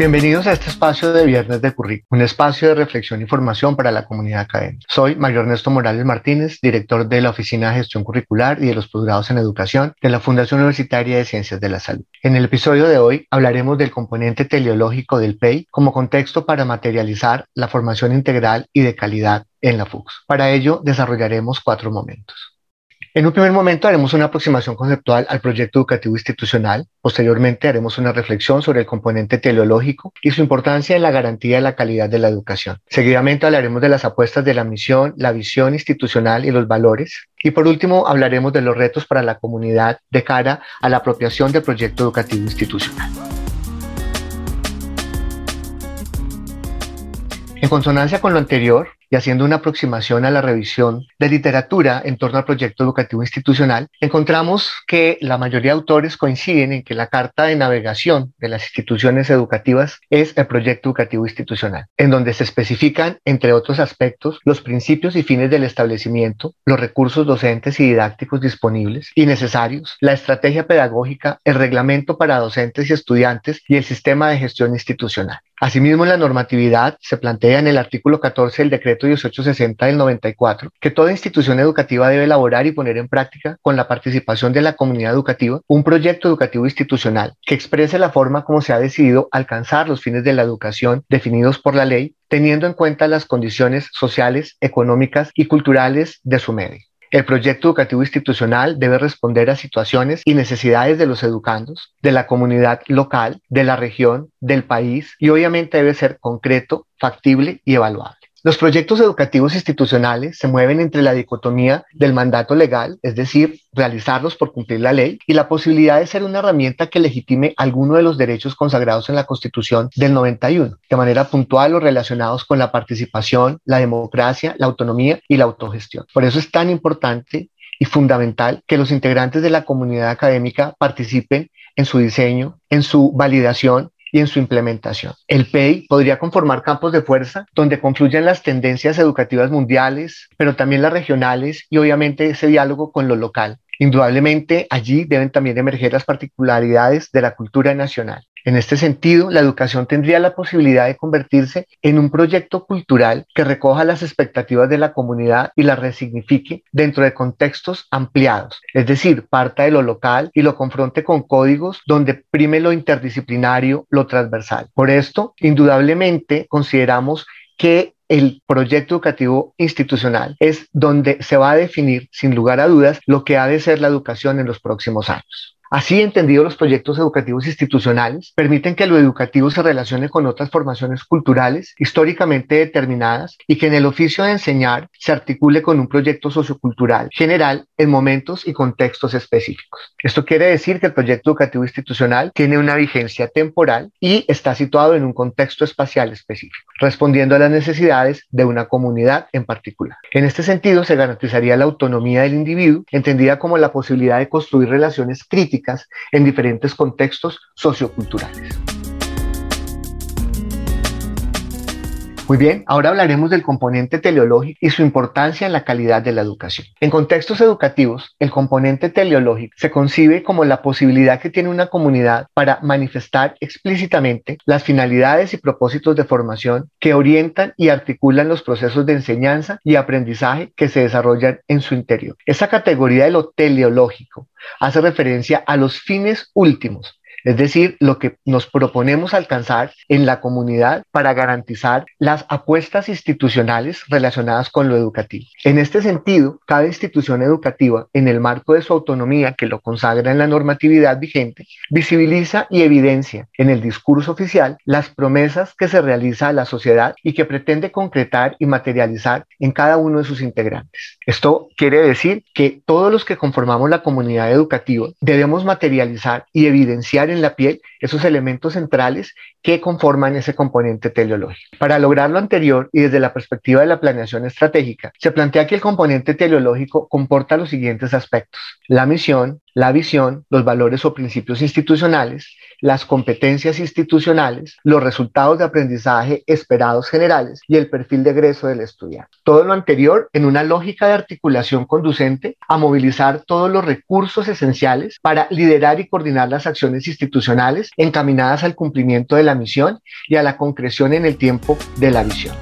Bienvenidos a este espacio de Viernes de Currículum, un espacio de reflexión y formación para la comunidad académica. Soy Mario Ernesto Morales Martínez, director de la Oficina de Gestión Curricular y de los Posgrados en Educación de la Fundación Universitaria de Ciencias de la Salud. En el episodio de hoy hablaremos del componente teleológico del PEI como contexto para materializar la formación integral y de calidad en la FUCS. Para ello desarrollaremos cuatro momentos. En un primer momento haremos una aproximación conceptual al proyecto educativo institucional. Posteriormente haremos una reflexión sobre el componente teleológico y su importancia en la garantía de la calidad de la educación. Seguidamente hablaremos de las apuestas de la misión, la visión institucional y los valores. Y por último hablaremos de los retos para la comunidad de cara a la apropiación del proyecto educativo institucional. En consonancia con lo anterior, y haciendo una aproximación a la revisión de literatura en torno al proyecto educativo institucional, encontramos que la mayoría de autores coinciden en que la carta de navegación de las instituciones educativas es el proyecto educativo institucional, en donde se especifican, entre otros aspectos, los principios y fines del establecimiento, los recursos docentes y didácticos disponibles y necesarios, la estrategia pedagógica, el reglamento para docentes y estudiantes y el sistema de gestión institucional. Asimismo, en la normatividad se plantea en el artículo 14 del decreto 1860 del 94 que toda institución educativa debe elaborar y poner en práctica, con la participación de la comunidad educativa, un proyecto educativo institucional que exprese la forma como se ha decidido alcanzar los fines de la educación definidos por la ley, teniendo en cuenta las condiciones sociales, económicas y culturales de su medio. El proyecto educativo institucional debe responder a situaciones y necesidades de los educandos, de la comunidad local, de la región, del país y obviamente debe ser concreto, factible y evaluable. Los proyectos educativos institucionales se mueven entre la dicotomía del mandato legal, es decir, realizarlos por cumplir la ley, y la posibilidad de ser una herramienta que legitime alguno de los derechos consagrados en la Constitución del 91, de manera puntual o relacionados con la participación, la democracia, la autonomía y la autogestión. Por eso es tan importante y fundamental que los integrantes de la comunidad académica participen en su diseño, en su validación y en su implementación. El PEI podría conformar campos de fuerza donde confluyen las tendencias educativas mundiales, pero también las regionales y obviamente ese diálogo con lo local. Indudablemente allí deben también emerger las particularidades de la cultura nacional. En este sentido, la educación tendría la posibilidad de convertirse en un proyecto cultural que recoja las expectativas de la comunidad y las resignifique dentro de contextos ampliados, es decir, parta de lo local y lo confronte con códigos donde prime lo interdisciplinario, lo transversal. Por esto, indudablemente, consideramos que el proyecto educativo institucional es donde se va a definir, sin lugar a dudas, lo que ha de ser la educación en los próximos años. Así entendido, los proyectos educativos institucionales permiten que lo educativo se relacione con otras formaciones culturales históricamente determinadas y que en el oficio de enseñar se articule con un proyecto sociocultural general en momentos y contextos específicos. Esto quiere decir que el proyecto educativo institucional tiene una vigencia temporal y está situado en un contexto espacial específico, respondiendo a las necesidades de una comunidad en particular. En este sentido, se garantizaría la autonomía del individuo, entendida como la posibilidad de construir relaciones críticas en diferentes contextos socioculturales. Muy bien, ahora hablaremos del componente teleológico y su importancia en la calidad de la educación. En contextos educativos, el componente teleológico se concibe como la posibilidad que tiene una comunidad para manifestar explícitamente las finalidades y propósitos de formación que orientan y articulan los procesos de enseñanza y aprendizaje que se desarrollan en su interior. Esa categoría de lo teleológico hace referencia a los fines últimos es decir, lo que nos proponemos alcanzar en la comunidad para garantizar las apuestas institucionales relacionadas con lo educativo. En este sentido, cada institución educativa, en el marco de su autonomía que lo consagra en la normatividad vigente, visibiliza y evidencia en el discurso oficial las promesas que se realiza a la sociedad y que pretende concretar y materializar en cada uno de sus integrantes. Esto quiere decir que todos los que conformamos la comunidad educativa debemos materializar y evidenciar en la piel esos elementos centrales que conforman ese componente teleológico. Para lograr lo anterior y desde la perspectiva de la planeación estratégica, se plantea que el componente teleológico comporta los siguientes aspectos. La misión, la visión, los valores o principios institucionales, las competencias institucionales, los resultados de aprendizaje esperados generales y el perfil de egreso del estudiante. Todo lo anterior en una lógica de articulación conducente a movilizar todos los recursos esenciales para liderar y coordinar las acciones institucionales encaminadas al cumplimiento de la misión y a la concreción en el tiempo de la visión.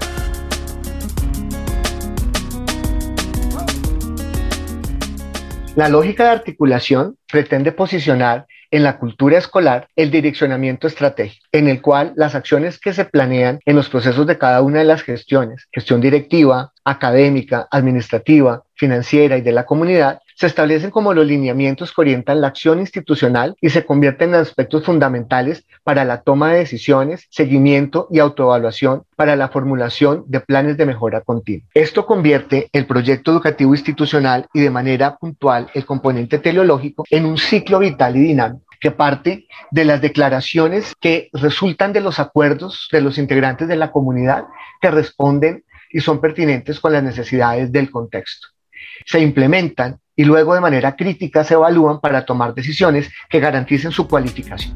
La lógica de articulación pretende posicionar en la cultura escolar el direccionamiento estratégico, en el cual las acciones que se planean en los procesos de cada una de las gestiones, gestión directiva, académica, administrativa, financiera y de la comunidad, se establecen como los lineamientos que orientan la acción institucional y se convierten en aspectos fundamentales para la toma de decisiones, seguimiento y autoevaluación para la formulación de planes de mejora continua. Esto convierte el proyecto educativo institucional y de manera puntual el componente teleológico en un ciclo vital y dinámico que parte de las declaraciones que resultan de los acuerdos de los integrantes de la comunidad que responden y son pertinentes con las necesidades del contexto. Se implementan y luego de manera crítica se evalúan para tomar decisiones que garanticen su cualificación.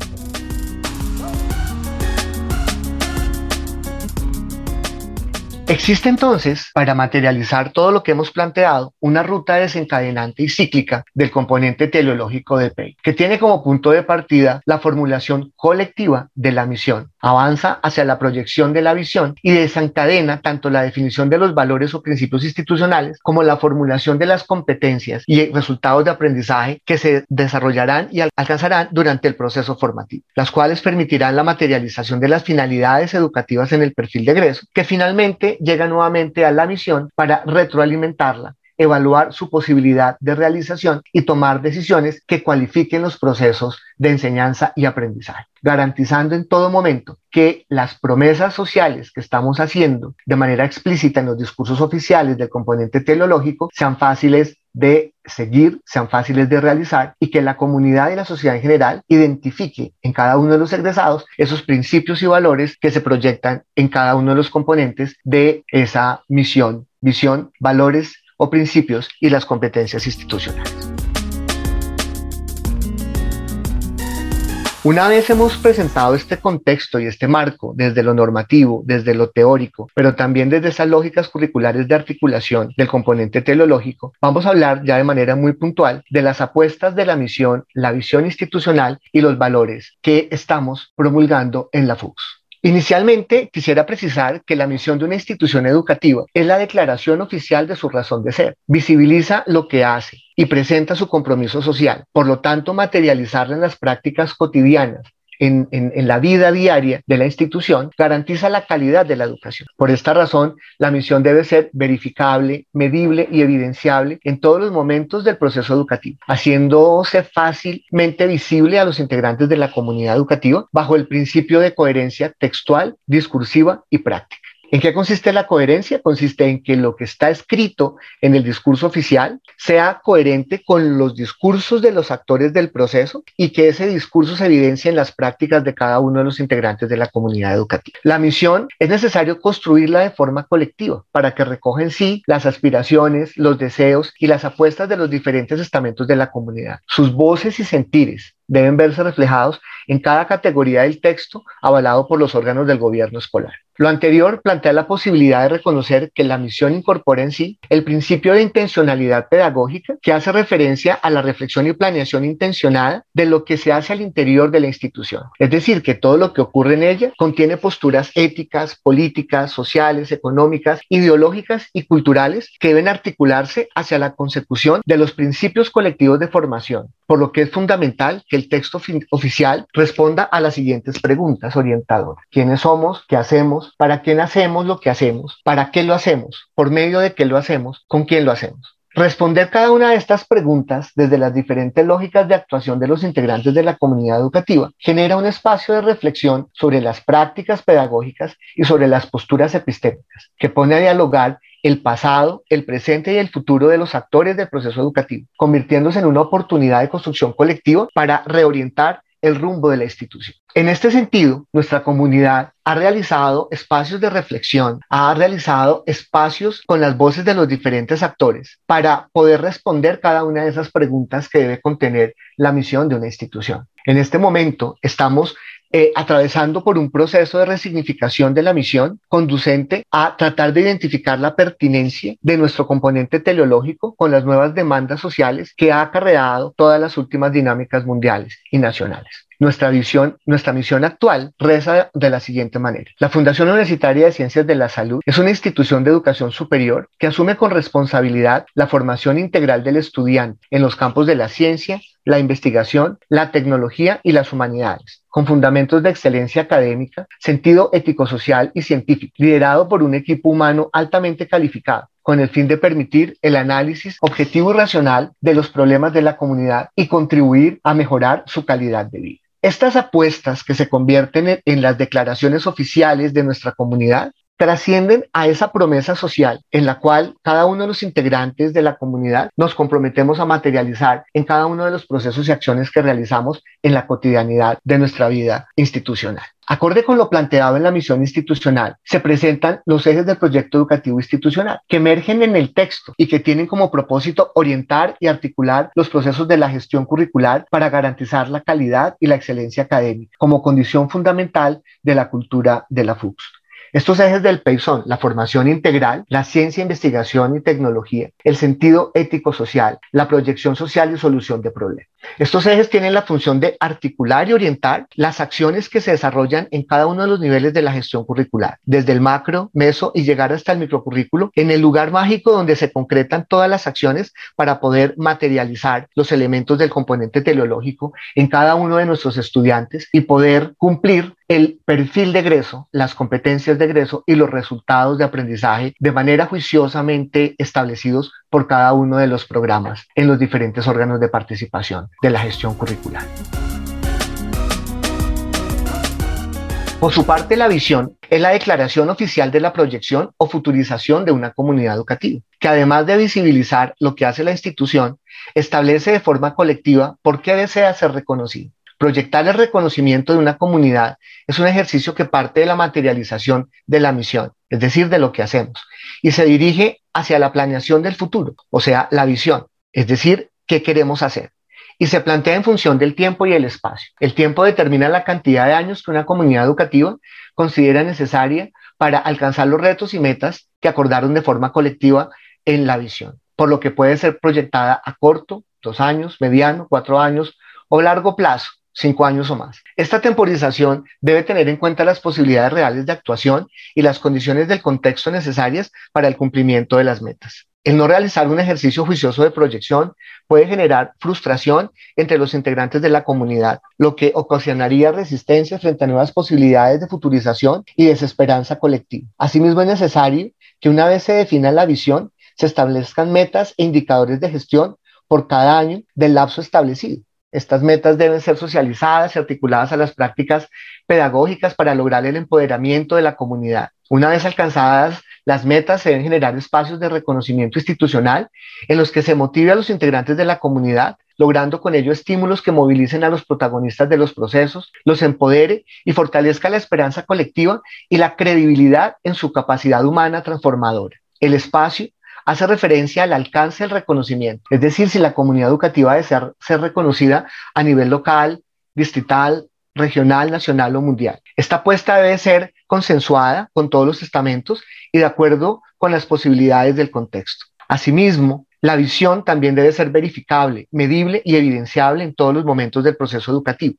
Existe entonces, para materializar todo lo que hemos planteado, una ruta desencadenante y cíclica del componente teleológico de PEI, que tiene como punto de partida la formulación colectiva de la misión, avanza hacia la proyección de la visión y desencadena tanto la definición de los valores o principios institucionales como la formulación de las competencias y resultados de aprendizaje que se desarrollarán y alcanzarán durante el proceso formativo, las cuales permitirán la materialización de las finalidades educativas en el perfil de egreso, que finalmente llega nuevamente a la misión para retroalimentarla evaluar su posibilidad de realización y tomar decisiones que cualifiquen los procesos de enseñanza y aprendizaje, garantizando en todo momento que las promesas sociales que estamos haciendo de manera explícita en los discursos oficiales del componente teleológico sean fáciles de seguir, sean fáciles de realizar y que la comunidad y la sociedad en general identifique en cada uno de los egresados esos principios y valores que se proyectan en cada uno de los componentes de esa misión, visión, valores o principios y las competencias institucionales. Una vez hemos presentado este contexto y este marco desde lo normativo, desde lo teórico, pero también desde esas lógicas curriculares de articulación del componente teleológico, vamos a hablar ya de manera muy puntual de las apuestas de la misión, la visión institucional y los valores que estamos promulgando en la FUX. Inicialmente, quisiera precisar que la misión de una institución educativa es la declaración oficial de su razón de ser. Visibiliza lo que hace y presenta su compromiso social. Por lo tanto, materializarla en las prácticas cotidianas en, la vida diaria de la institución garantiza la calidad de la educación. Por esta razón, la misión debe ser verificable, medible y evidenciable en todos los momentos del proceso educativo, haciéndose fácilmente visible a los integrantes de la comunidad educativa bajo el principio de coherencia textual, discursiva y práctica. ¿En qué consiste la coherencia? Consiste en que lo que está escrito en el discurso oficial sea coherente con los discursos de los actores del proceso y que ese discurso se evidencie en las prácticas de cada uno de los integrantes de la comunidad educativa. La misión es necesario construirla de forma colectiva para que recoja en sí las aspiraciones, los deseos y las apuestas de los diferentes estamentos de la comunidad, sus voces y sentires deben verse reflejados en cada categoría del texto avalado por los órganos del gobierno escolar. Lo anterior plantea la posibilidad de reconocer que la misión incorpora en sí el principio de intencionalidad pedagógica que hace referencia a la reflexión y planeación intencionada de lo que se hace al interior de la institución. Es decir, que todo lo que ocurre en ella contiene posturas éticas, políticas, sociales, económicas, ideológicas y culturales que deben articularse hacia la consecución de los principios colectivos de formación, por lo que es fundamental que el texto oficial responda a las siguientes preguntas orientadoras. ¿Quiénes somos? ¿Qué hacemos? ¿Para quién hacemos lo que hacemos? ¿Para qué lo hacemos? ¿Por medio de qué lo hacemos? ¿Con quién lo hacemos? Responder cada una de estas preguntas desde las diferentes lógicas de actuación de los integrantes de la comunidad educativa genera un espacio de reflexión sobre las prácticas pedagógicas y sobre las posturas epistémicas, que pone a dialogar el pasado, el presente y el futuro de los actores del proceso educativo, convirtiéndose en una oportunidad de construcción colectiva para reorientar el rumbo de la institución. En este sentido, nuestra comunidad ha realizado espacios de reflexión, ha realizado espacios con las voces de los diferentes actores para poder responder cada una de esas preguntas que debe contener la misión de una institución. En este momento estamos eh, atravesando por un proceso de resignificación de la misión conducente a tratar de identificar la pertinencia de nuestro componente teleológico con las nuevas demandas sociales que ha acarreado todas las últimas dinámicas mundiales y nacionales. Nuestra visión, nuestra misión actual reza de la siguiente manera. La Fundación Universitaria de Ciencias de la Salud es una institución de educación superior que asume con responsabilidad la formación integral del estudiante en los campos de la ciencia, la investigación, la tecnología y las humanidades, con fundamentos de excelencia académica, sentido ético-social y científico, liderado por un equipo humano altamente calificado, con el fin de permitir el análisis objetivo y racional de los problemas de la comunidad y contribuir a mejorar su calidad de vida. Estas apuestas que se convierten en, las declaraciones oficiales de nuestra comunidad trascienden a esa promesa social en la cual cada uno de los integrantes de la comunidad nos comprometemos a materializar en cada uno de los procesos y acciones que realizamos en la cotidianidad de nuestra vida institucional. Acorde con lo planteado en la misión institucional, se presentan los ejes del proyecto educativo institucional que emergen en el texto y que tienen como propósito orientar y articular los procesos de la gestión curricular para garantizar la calidad y la excelencia académica como condición fundamental de la cultura de la FUX. Estos ejes del PEI son la formación integral, la ciencia, investigación y tecnología, el sentido ético-social, la proyección social y solución de problemas. Estos ejes tienen la función de articular y orientar las acciones que se desarrollan en cada uno de los niveles de la gestión curricular, desde el macro, meso y llegar hasta el microcurrículo, en el lugar mágico donde se concretan todas las acciones para poder materializar los elementos del componente teleológico en cada uno de nuestros estudiantes y poder cumplir el perfil de egreso, las competencias de egreso y los resultados de aprendizaje de manera juiciosamente establecidos por cada uno de los programas en los diferentes órganos de participación de la gestión curricular. Por su parte, la visión es la declaración oficial de la proyección o futurización de una comunidad educativa, que además de visibilizar lo que hace la institución, establece de forma colectiva por qué desea ser reconocido. Proyectar el reconocimiento de una comunidad es un ejercicio que parte de la materialización de la misión, es decir, de lo que hacemos, y se dirige hacia la planeación del futuro, o sea, la visión, es decir, qué queremos hacer. Y se plantea en función del tiempo y el espacio. El tiempo determina la cantidad de años que una comunidad educativa considera necesaria para alcanzar los retos y metas que acordaron de forma colectiva en la visión, por lo que puede ser proyectada a corto, dos años, mediano, cuatro años o largo plazo, cinco años o más. Esta temporización debe tener en cuenta las posibilidades reales de actuación y las condiciones del contexto necesarias para el cumplimiento de las metas. El no realizar un ejercicio juicioso de proyección puede generar frustración entre los integrantes de la comunidad, lo que ocasionaría resistencia frente a nuevas posibilidades de futurización y desesperanza colectiva. Asimismo, es necesario que una vez se defina la visión, se establezcan metas e indicadores de gestión por cada año del lapso establecido. Estas metas deben ser socializadas y articuladas a las prácticas pedagógicas para lograr el empoderamiento de la comunidad. Una vez alcanzadas las metas, deben generar espacios de reconocimiento institucional en los que se motive a los integrantes de la comunidad, logrando con ello estímulos que movilicen a los protagonistas de los procesos, los empodere y fortalezca la esperanza colectiva y la credibilidad en su capacidad humana transformadora. El espacio hace referencia al alcance del reconocimiento, es decir, si la comunidad educativa desea ser reconocida a nivel local, distrital, regional, nacional o mundial. Esta apuesta debe ser consensuada con todos los estamentos y de acuerdo con las posibilidades del contexto. Asimismo, la visión también debe ser verificable, medible y evidenciable en todos los momentos del proceso educativo,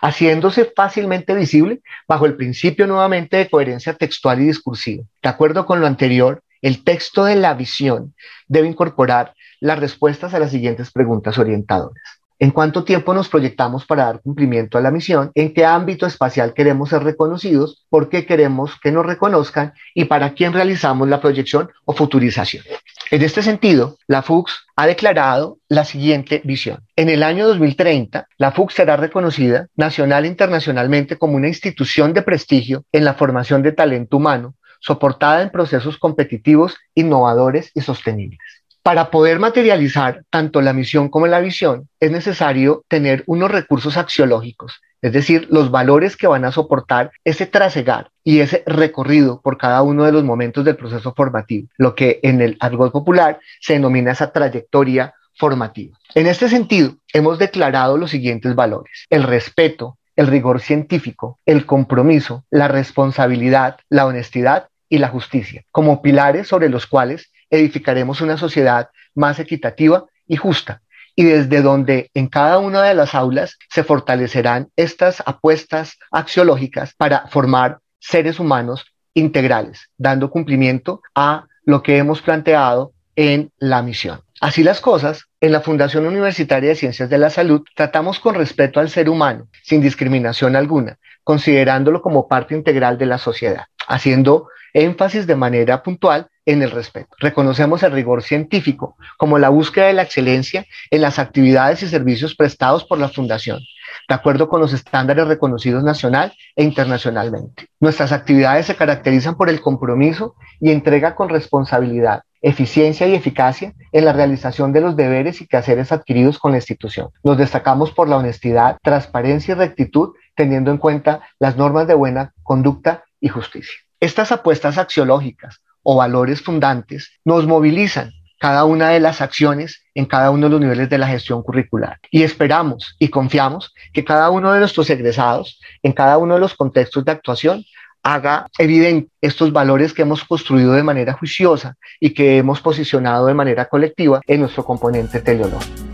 haciéndose fácilmente visible bajo el principio nuevamente de coherencia textual y discursiva. De acuerdo con lo anterior, el texto de la visión debe incorporar las respuestas a las siguientes preguntas orientadoras. ¿En cuánto tiempo nos proyectamos para dar cumplimiento a la misión? ¿En qué ámbito espacial queremos ser reconocidos? ¿Por qué queremos que nos reconozcan? ¿Y para quién realizamos la proyección o futurización? En este sentido, la FUX ha declarado la siguiente visión. En el año 2030, la FUX será reconocida nacional e internacionalmente como una institución de prestigio en la formación de talento humano soportada en procesos competitivos, innovadores y sostenibles. Para poder materializar tanto la misión como la visión, es necesario tener unos recursos axiológicos es decir, los valores que van a soportar ese trasegar y ese recorrido por cada uno de los momentos del proceso formativo, lo que en el argot popular se denomina esa trayectoria formativa. En este sentido, hemos declarado los siguientes valores, el respeto, el rigor científico, el compromiso, la responsabilidad, la honestidad y la justicia, como pilares sobre los cuales edificaremos una sociedad más equitativa y justa, y desde donde en cada una de las aulas se fortalecerán estas apuestas axiológicas para formar seres humanos integrales, dando cumplimiento a lo que hemos planteado en la misión. Así las cosas, en la Fundación Universitaria de Ciencias de la Salud tratamos con respeto al ser humano, sin discriminación alguna, considerándolo como parte integral de la sociedad, haciendo énfasis de manera puntual en el respeto. Reconocemos el rigor científico como la búsqueda de la excelencia en las actividades y servicios prestados por la Fundación, de acuerdo con los estándares reconocidos nacional e internacionalmente. Nuestras actividades se caracterizan por el compromiso y entrega con responsabilidad, eficiencia y eficacia en la realización de los deberes y quehaceres adquiridos con la institución. Nos destacamos por la honestidad, transparencia y rectitud, teniendo en cuenta las normas de buena conducta y justicia. Estas apuestas axiológicas o valores fundantes nos movilizan cada una de las acciones en cada uno de los niveles de la gestión curricular. Y esperamos y confiamos que cada uno de nuestros egresados, en cada uno de los contextos de actuación, haga evidente estos valores que hemos construido de manera juiciosa y que hemos posicionado de manera colectiva en nuestro componente teleológico.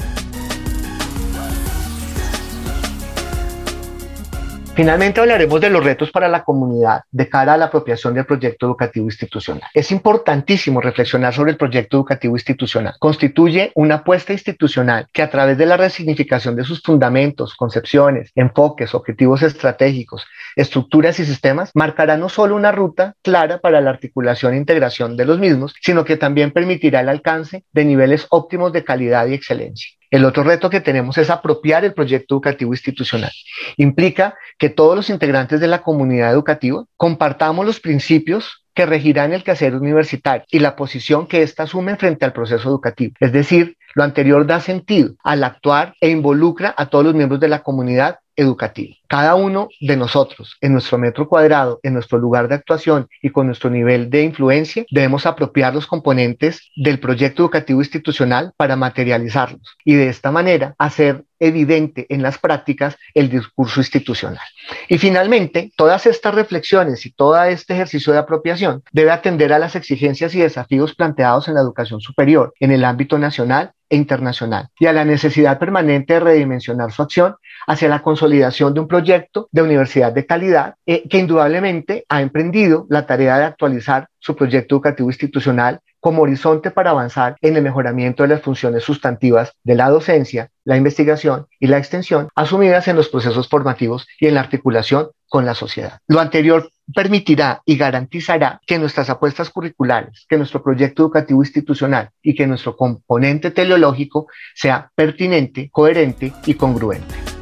Finalmente hablaremos de los retos para la comunidad de cara a la apropiación del proyecto educativo institucional. Es importantísimo reflexionar sobre el proyecto educativo institucional. Constituye una apuesta institucional que a través de la resignificación de sus fundamentos, concepciones, enfoques, objetivos estratégicos, estructuras y sistemas, marcará no solo una ruta clara para la articulación e integración de los mismos, sino que también permitirá el alcance de niveles óptimos de calidad y excelencia. El otro reto que tenemos es apropiar el proyecto educativo institucional. Implica que todos los integrantes de la comunidad educativa compartamos los principios que regirán el quehacer universitario y la posición que ésta asume frente al proceso educativo. Es decir, lo anterior da sentido al actuar e involucra a todos los miembros de la comunidad educativa. Cada uno de nosotros, en nuestro metro cuadrado, en nuestro lugar de actuación y con nuestro nivel de influencia, debemos apropiar los componentes del proyecto educativo institucional para materializarlos y de esta manera hacer evidente en las prácticas el discurso institucional. Y finalmente, todas estas reflexiones y todo este ejercicio de apropiación debe atender a las exigencias y desafíos planteados en la educación superior, en el ámbito nacional e internacional, y a la necesidad permanente de redimensionar su acción hacia la consolidación de un proyecto de universidad de calidad eh, que indudablemente ha emprendido la tarea de actualizar su proyecto educativo institucional como horizonte para avanzar en el mejoramiento de las funciones sustantivas de la docencia, la investigación y la extensión asumidas en los procesos formativos y en la articulación con la sociedad. Lo anterior permitirá y garantizará que nuestras apuestas curriculares, que nuestro proyecto educativo institucional y que nuestro componente teleológico sea pertinente, coherente y congruente.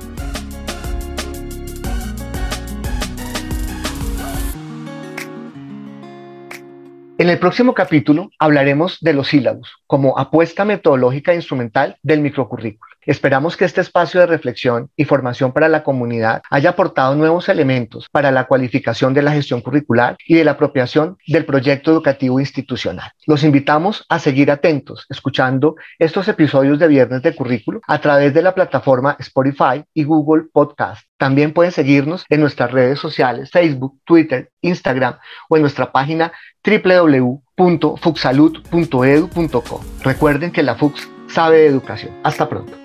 En el próximo capítulo hablaremos de los sílabos como apuesta metodológica instrumental del microcurrículo. Esperamos que este espacio de reflexión y formación para la comunidad haya aportado nuevos elementos para la cualificación de la gestión curricular y de la apropiación del proyecto educativo institucional. Los invitamos a seguir atentos, escuchando estos episodios de Viernes de Currículo a través de la plataforma Spotify y Google Podcast. También pueden seguirnos en nuestras redes sociales, Facebook, Twitter, Instagram o en nuestra página www.fuxsalud.edu.co. Recuerden que la FUX sabe de educación. Hasta pronto.